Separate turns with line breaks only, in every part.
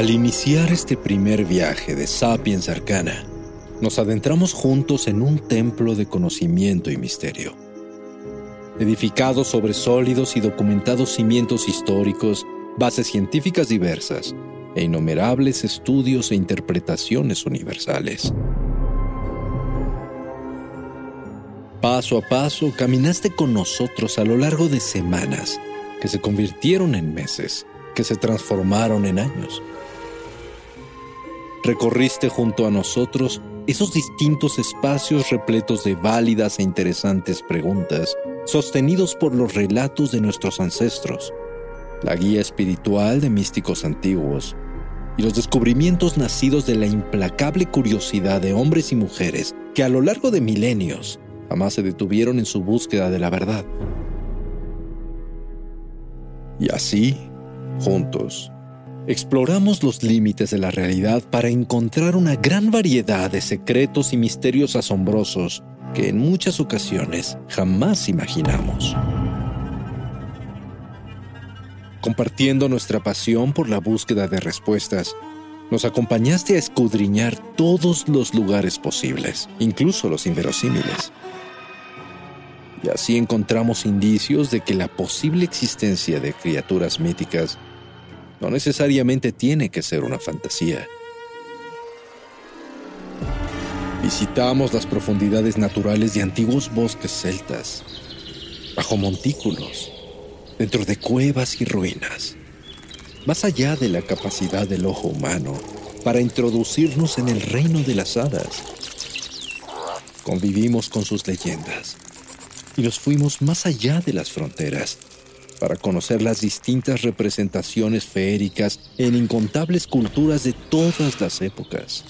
Al iniciar este primer viaje de Sapiens Arcana, nos adentramos juntos en un templo de conocimiento y misterio. Edificado sobre sólidos y documentados cimientos históricos, bases científicas diversas e innumerables estudios e interpretaciones universales. Paso a paso caminaste con nosotros a lo largo de semanas que se convirtieron en meses, que se transformaron en años recorriste junto a nosotros esos distintos espacios repletos de válidas e interesantes preguntas, sostenidos por los relatos de nuestros ancestros, la guía espiritual de místicos antiguos y los descubrimientos nacidos de la implacable curiosidad de hombres y mujeres que a lo largo de milenios jamás se detuvieron en su búsqueda de la verdad. Y así, juntos, exploramos los límites de la realidad para encontrar una gran variedad de secretos y misterios asombrosos que en muchas ocasiones jamás imaginamos. Compartiendo nuestra pasión por la búsqueda de respuestas, nos acompañaste a escudriñar todos los lugares posibles, incluso los inverosímiles. Y así encontramos indicios de que la posible existencia de criaturas míticas no necesariamente tiene que ser una fantasía. Visitamos las profundidades naturales de antiguos bosques celtas, bajo montículos, dentro de cuevas y ruinas, más allá de la capacidad del ojo humano para introducirnos en el reino de las hadas. Convivimos con sus leyendas y nos fuimos más allá de las fronteras para conocer las distintas representaciones feéricas en incontables culturas de todas las épocas.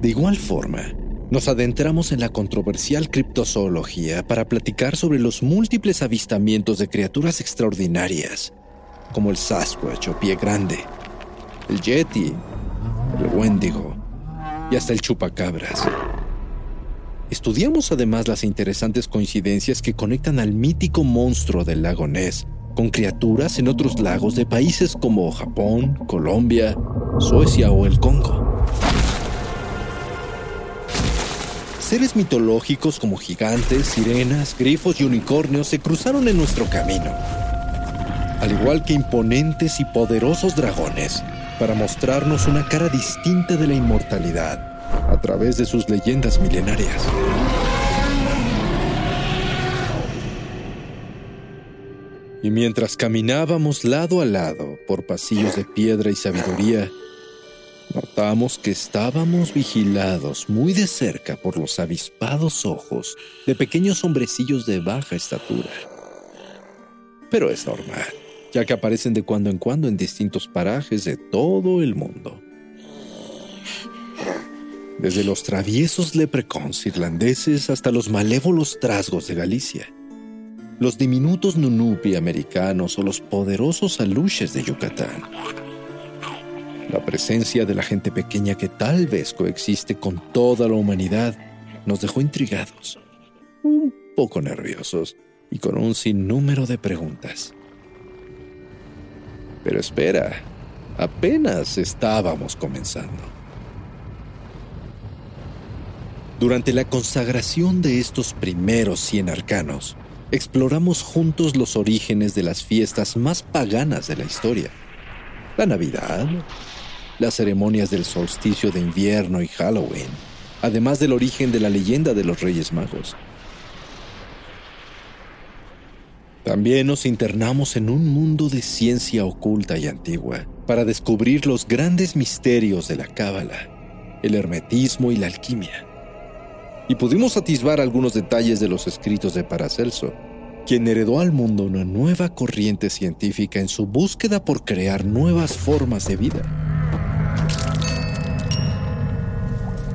De igual forma, nos adentramos en la controversial criptozoología para platicar sobre los múltiples avistamientos de criaturas extraordinarias, como el Sasquatch o Pie Grande, el Yeti, el Wendigo y hasta el Chupacabras. Estudiamos además las interesantes coincidencias que conectan al mítico monstruo del lago Ness con criaturas en otros lagos de países como Japón, Colombia, Suecia o el Congo. Seres mitológicos como gigantes, sirenas, grifos y unicornios se cruzaron en nuestro camino, al igual que imponentes y poderosos dragones, para mostrarnos una cara distinta de la inmortalidad a través de sus leyendas milenarias. Y mientras caminábamos lado a lado por pasillos de piedra y sabiduría, notamos que estábamos vigilados muy de cerca por los avispados ojos de pequeños hombrecillos de baja estatura. Pero es normal, ya que aparecen de cuando en cuando en distintos parajes de todo el mundo desde los traviesos leprecons irlandeses hasta los malévolos trasgos de Galicia, los diminutos nunupi americanos o los poderosos aluches de Yucatán. La presencia de la gente pequeña que tal vez coexiste con toda la humanidad nos dejó intrigados, un poco nerviosos y con un sinnúmero de preguntas. Pero espera, apenas estábamos comenzando. Durante la consagración de estos primeros cien arcanos, exploramos juntos los orígenes de las fiestas más paganas de la historia. La Navidad, las ceremonias del solsticio de invierno y Halloween, además del origen de la leyenda de los Reyes Magos. También nos internamos en un mundo de ciencia oculta y antigua para descubrir los grandes misterios de la cábala, el hermetismo y la alquimia. Y pudimos atisbar algunos detalles de los escritos de Paracelso, quien heredó al mundo una nueva corriente científica en su búsqueda por crear nuevas formas de vida.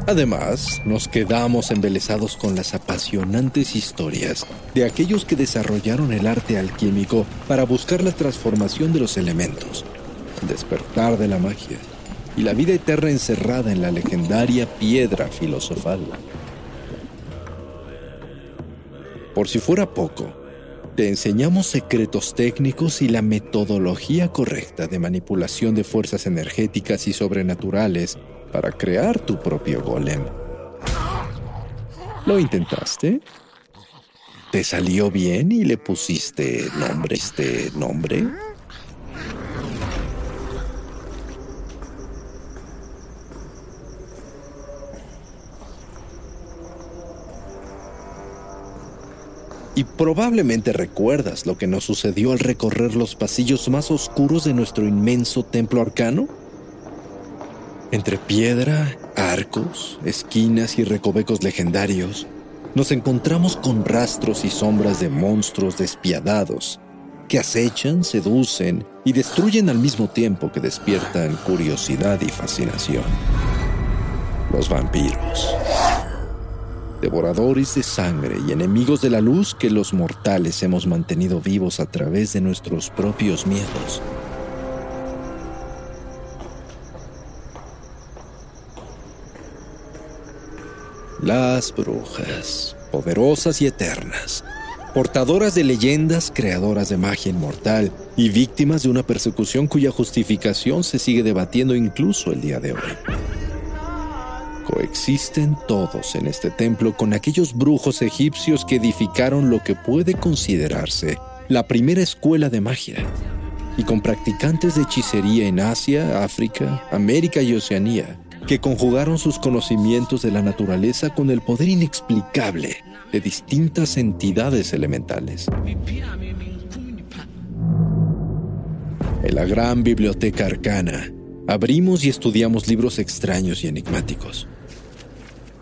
Además, nos quedamos embelesados con las apasionantes historias de aquellos que desarrollaron el arte alquímico para buscar la transformación de los elementos, el despertar de la magia y la vida eterna encerrada en la legendaria piedra filosofal. Por si fuera poco, te enseñamos secretos técnicos y la metodología correcta de manipulación de fuerzas energéticas y sobrenaturales para crear tu propio golem. ¿Lo intentaste? ¿Te salió bien y le pusiste nombre este nombre? Y probablemente recuerdas lo que nos sucedió al recorrer los pasillos más oscuros de nuestro inmenso templo arcano. Entre piedra, arcos, esquinas y recovecos legendarios, nos encontramos con rastros y sombras de monstruos despiadados que acechan, seducen y destruyen al mismo tiempo que despiertan curiosidad y fascinación. Los vampiros. Devoradores de sangre y enemigos de la luz que los mortales hemos mantenido vivos a través de nuestros propios miedos. Las brujas, poderosas y eternas, portadoras de leyendas, creadoras de magia inmortal y víctimas de una persecución cuya justificación se sigue debatiendo incluso el día de hoy. Coexisten todos en este templo con aquellos brujos egipcios que edificaron lo que puede considerarse la primera escuela de magia, y con practicantes de hechicería en Asia, África, América y Oceanía, que conjugaron sus conocimientos de la naturaleza con el poder inexplicable de distintas entidades elementales. En la gran biblioteca arcana, abrimos y estudiamos libros extraños y enigmáticos,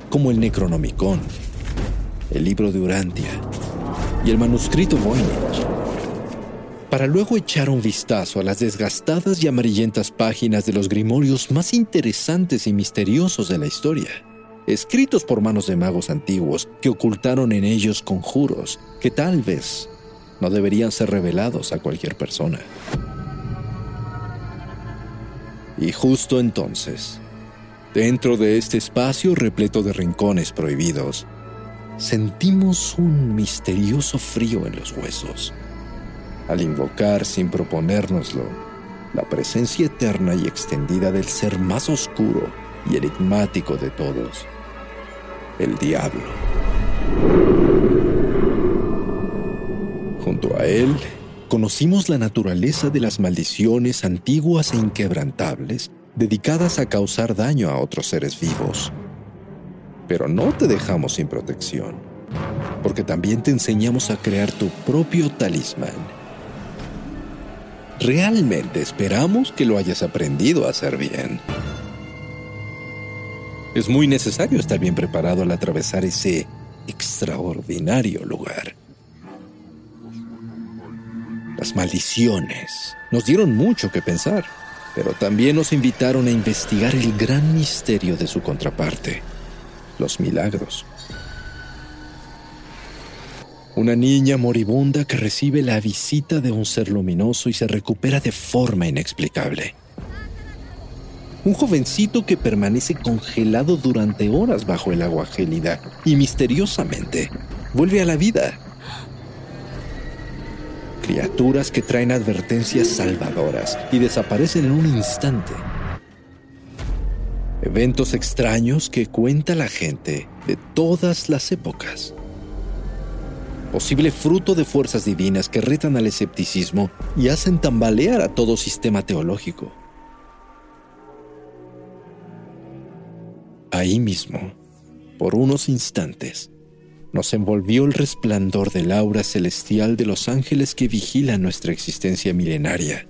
como el Necronomicon, el libro de Urantia y el manuscrito Voynich para luego echar un vistazo a las desgastadas y amarillentas páginas de los grimorios más interesantes y misteriosos de la historia, escritos por manos de magos antiguos que ocultaron en ellos conjuros que tal vez no deberían ser revelados a cualquier persona. Y justo entonces, dentro de este espacio repleto de rincones prohibidos, sentimos un misterioso frío en los huesos al invocar sin proponérnoslo la presencia eterna y extendida del ser más oscuro y enigmático de todos, el diablo. Junto a él, conocimos la naturaleza de las maldiciones antiguas e inquebrantables dedicadas a causar daño a otros seres vivos. Pero no te dejamos sin protección, porque también te enseñamos a crear tu propio talismán Realmente esperamos que lo hayas aprendido a hacer bien. Es muy necesario estar bien preparado al atravesar ese extraordinario lugar. Las maldiciones nos dieron mucho que pensar, pero también nos invitaron a investigar el gran misterio de su contraparte, los milagros. Una niña moribunda que recibe la visita de un ser luminoso y se recupera de forma inexplicable. Un jovencito que permanece congelado durante horas bajo el agua gélida y misteriosamente vuelve a la vida. Criaturas que traen advertencias salvadoras y desaparecen en un instante. Eventos extraños que cuenta la gente de todas las épocas posible fruto de fuerzas divinas que retan al escepticismo y hacen tambalear a todo sistema teológico. Ahí mismo, por unos instantes, nos envolvió el resplandor del aura celestial de los ángeles que vigilan nuestra existencia milenaria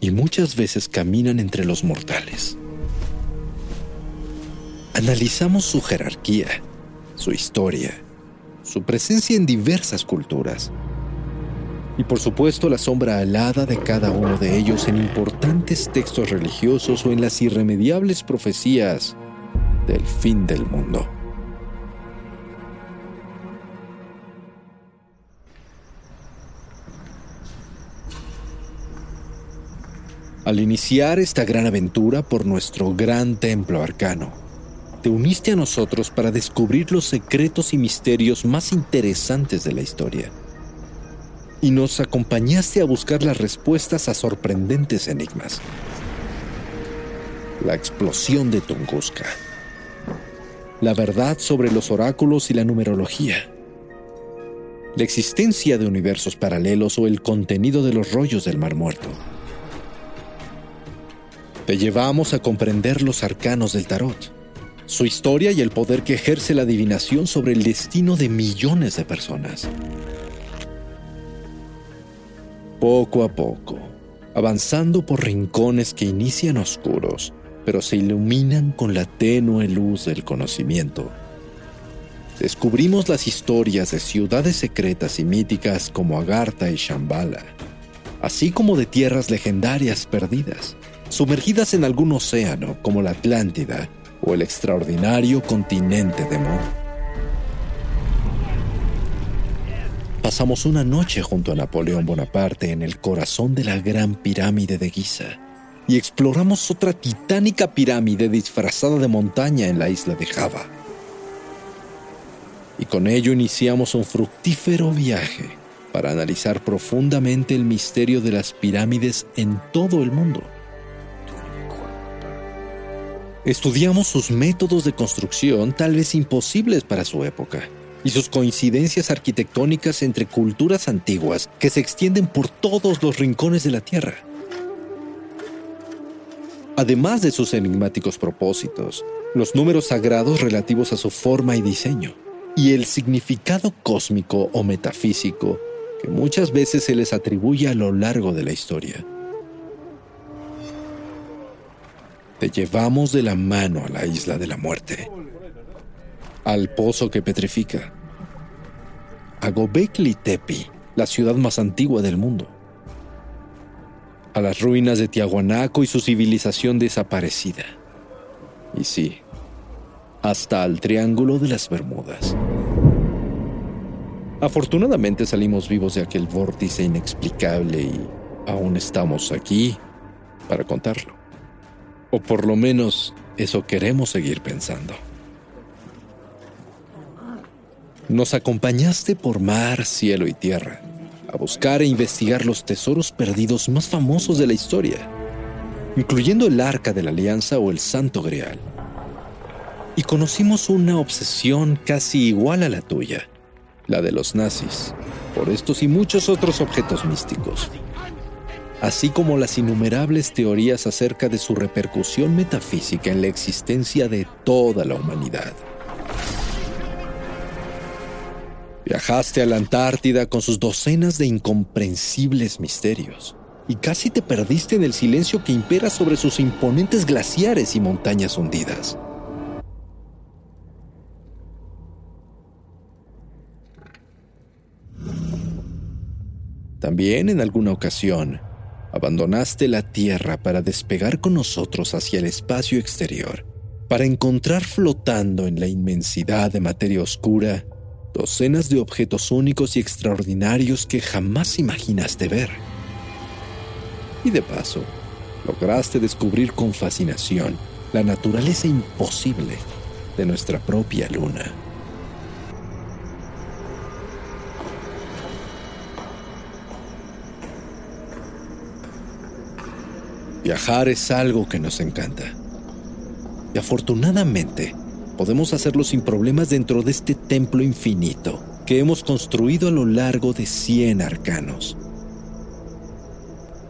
y muchas veces caminan entre los mortales. Analizamos su jerarquía, su historia, su presencia en diversas culturas y por supuesto la sombra alada de cada uno de ellos en importantes textos religiosos o en las irremediables profecías del fin del mundo. Al iniciar esta gran aventura por nuestro gran templo arcano, te uniste a nosotros para descubrir los secretos y misterios más interesantes de la historia. Y nos acompañaste a buscar las respuestas a sorprendentes enigmas. La explosión de Tunguska. La verdad sobre los oráculos y la numerología. La existencia de universos paralelos o el contenido de los rollos del Mar Muerto te llevamos a comprender los arcanos del tarot, su historia y el poder que ejerce la adivinación sobre el destino de millones de personas. Poco a poco, avanzando por rincones que inician oscuros, pero se iluminan con la tenue luz del conocimiento. Descubrimos las historias de ciudades secretas y míticas como Agartha y Shambhala, así como de tierras legendarias perdidas sumergidas en algún océano como la Atlántida o el extraordinario continente de Mo. Pasamos una noche junto a Napoleón Bonaparte en el corazón de la gran pirámide de Giza y exploramos otra titánica pirámide disfrazada de montaña en la isla de Java. Y con ello iniciamos un fructífero viaje para analizar profundamente el misterio de las pirámides en todo el mundo Estudiamos sus métodos de construcción tal vez imposibles para su época y sus coincidencias arquitectónicas entre culturas antiguas que se extienden por todos los rincones de la Tierra. Además de sus enigmáticos propósitos, los números sagrados relativos a su forma y diseño, y el significado cósmico o metafísico que muchas veces se les atribuye a lo largo de la historia. Te llevamos de la mano a la isla de la muerte, al pozo que petrifica, a Gobekli Tepe, la ciudad más antigua del mundo, a las ruinas de Tiahuanaco y su civilización desaparecida. Y sí, hasta al Triángulo de las Bermudas. Afortunadamente salimos vivos de aquel vórtice inexplicable y aún estamos aquí para contarlo. O por lo menos eso queremos seguir pensando. Nos acompañaste por mar, cielo y tierra a buscar e investigar los tesoros perdidos más famosos de la historia, incluyendo el Arca de la Alianza o el Santo Grial. Y conocimos una obsesión casi igual a la tuya, la de los nazis, por estos y muchos otros objetos místicos así como las innumerables teorías acerca de su repercusión metafísica en la existencia de toda la humanidad. Viajaste a la Antártida con sus docenas de incomprensibles misterios y casi te perdiste en el silencio que impera sobre sus imponentes glaciares y montañas hundidas. También en alguna ocasión abandonaste la Tierra para despegar con nosotros hacia el espacio exterior, para encontrar flotando en la inmensidad de materia oscura docenas de objetos únicos y extraordinarios que jamás imaginaste ver. Y de paso, lograste descubrir con fascinación la naturaleza imposible de nuestra propia luna. Viajar es algo que nos encanta. Y afortunadamente, podemos hacerlo sin problemas dentro de este templo infinito que hemos construido a lo largo de 100 arcanos.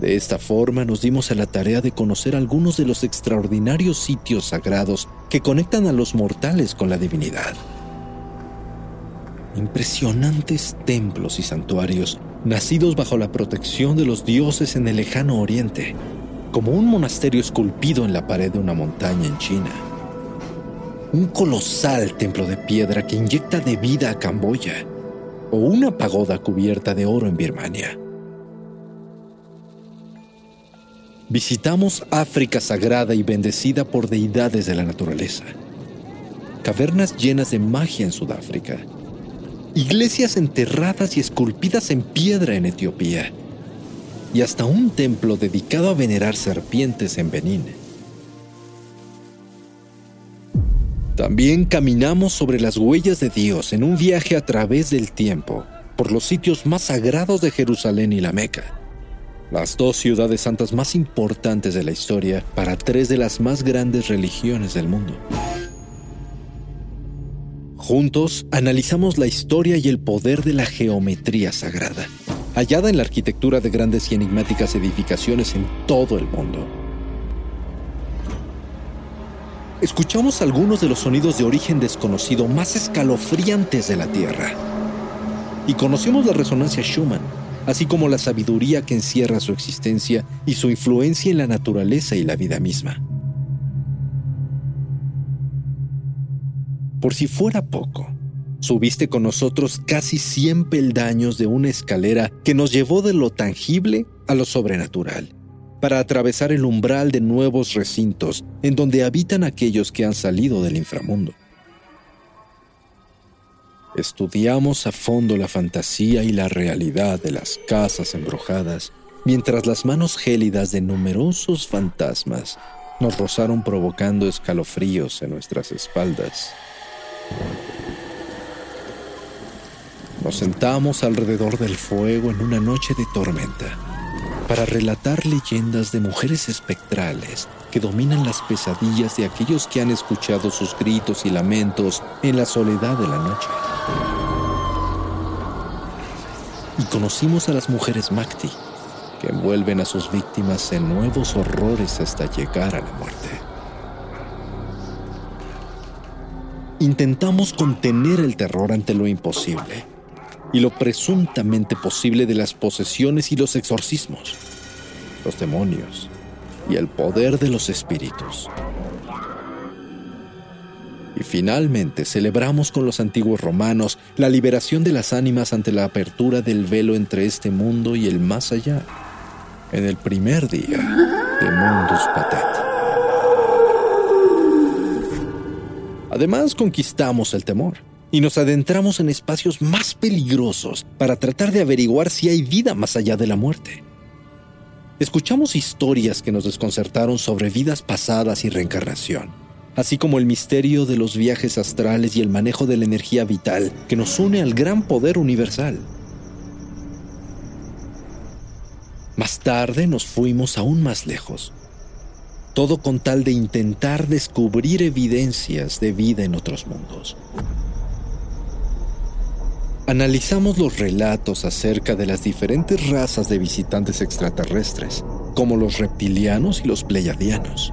De esta forma nos dimos a la tarea de conocer algunos de los extraordinarios sitios sagrados que conectan a los mortales con la divinidad. impresionantes templos y santuarios nacidos bajo la protección de los dioses en el lejano oriente, como un monasterio esculpido en la pared de una montaña en China. Un colosal templo de piedra que inyecta de vida a Camboya, o una pagoda cubierta de oro en Birmania. Visitamos África sagrada y bendecida por deidades de la naturaleza. Cavernas llenas de magia en Sudáfrica iglesias enterradas y esculpidas en piedra en Etiopía, y hasta un templo dedicado a venerar serpientes en Benín. También caminamos sobre las huellas de Dios en un viaje a través del tiempo por los sitios más sagrados de Jerusalén y la Meca, las dos ciudades santas más importantes de la historia para tres de las más grandes religiones del mundo. Juntos analizamos la historia y el poder de la geometría sagrada, hallada en la arquitectura de grandes y enigmáticas edificaciones en todo el mundo. Escuchamos algunos de los sonidos de origen desconocido más escalofriantes de la Tierra. Y conocemos la resonancia Schumann, así como la sabiduría que encierra su existencia y su influencia en la naturaleza y la vida misma. Por si fuera poco, subiste con nosotros casi 100 peldaños de una escalera que nos llevó de lo tangible a lo sobrenatural, para atravesar el umbral de nuevos recintos en donde habitan aquellos que han salido del inframundo. Estudiamos a fondo la fantasía y la realidad de las casas embrujadas, mientras las manos gélidas de numerosos fantasmas nos rozaron provocando escalofríos en nuestras espaldas. Nos sentamos alrededor del fuego en una noche de tormenta para relatar leyendas de mujeres espectrales que dominan las pesadillas de aquellos que han escuchado sus gritos y lamentos en la soledad de la noche. Y conocimos a las mujeres Makti, que envuelven a sus víctimas en nuevos horrores hasta llegar a la muerte. intentamos contener el terror ante lo imposible y lo presuntamente posible de las posesiones y los exorcismos, los demonios y el poder de los espíritus. Y finalmente celebramos con los antiguos romanos la liberación de las ánimas ante la apertura del velo entre este mundo y el más allá, en el primer día de Mundus Patet. Además, conquistamos el temor y nos adentramos en espacios más peligrosos para tratar de averiguar si hay vida más allá de la muerte. Escuchamos historias que nos desconcertaron sobre vidas pasadas y reencarnación, así como el misterio de los viajes astrales y el manejo de la energía vital que nos une al gran poder universal. Más tarde nos fuimos aún más lejos todo con tal de intentar descubrir evidencias de vida en otros mundos. Analizamos los relatos acerca de las diferentes razas de visitantes extraterrestres, como los reptilianos y los pleiadianos,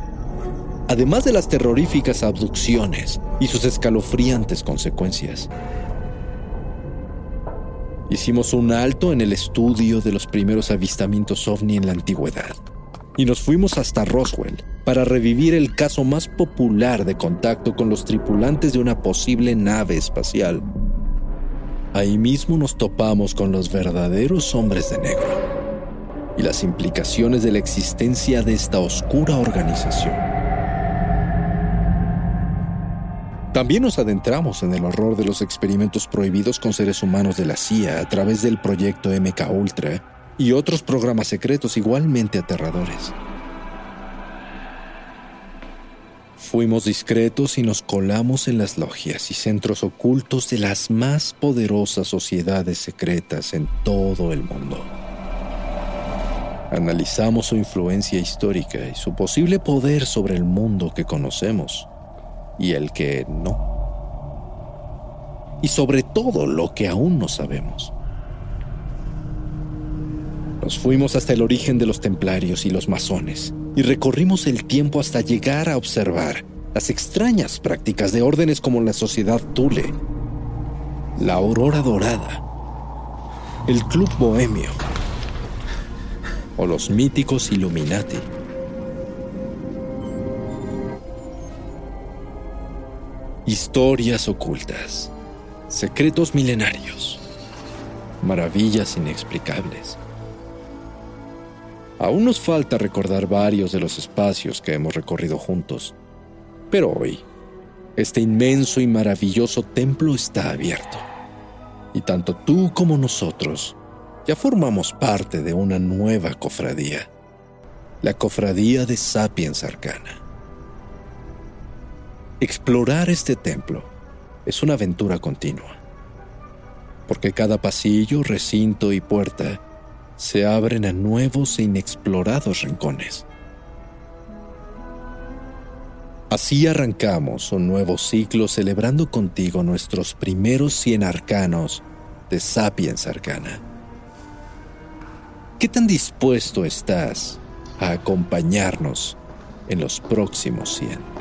además de las terroríficas abducciones y sus escalofriantes consecuencias. Hicimos un alto en el estudio de los primeros avistamientos ovni en la antigüedad y nos fuimos hasta Roswell para revivir el caso más popular de contacto con los tripulantes de una posible nave espacial. Ahí mismo nos topamos con los verdaderos hombres de negro y las implicaciones de la existencia de esta oscura organización. También nos adentramos en el horror de los experimentos prohibidos con seres humanos de la CIA a través del proyecto MK Ultra y otros programas secretos igualmente aterradores. Fuimos discretos y nos colamos en las logias y centros ocultos de las más poderosas sociedades secretas en todo el mundo. Analizamos su influencia histórica y su posible poder sobre el mundo que conocemos y el que no. Y sobre todo lo que aún no sabemos. Nos fuimos hasta el origen de los templarios y los masones y recorrimos el tiempo hasta llegar a observar las extrañas prácticas de órdenes como la sociedad Thule la aurora dorada, el club bohemio o los míticos Illuminati. Historias ocultas, secretos milenarios, maravillas inexplicables. Aún nos falta recordar varios de los espacios que hemos recorrido juntos, pero hoy, este inmenso y maravilloso templo está abierto, y tanto tú como nosotros ya formamos parte de una nueva cofradía, la cofradía de Sapiens Arcana. Explorar este templo es una aventura continua, porque cada pasillo, recinto y puerta se abren a nuevos e inexplorados rincones. Así arrancamos un nuevo ciclo celebrando contigo nuestros primeros 100 arcanos de Sapiens Arcana. ¿Qué tan dispuesto estás a acompañarnos en los próximos 100?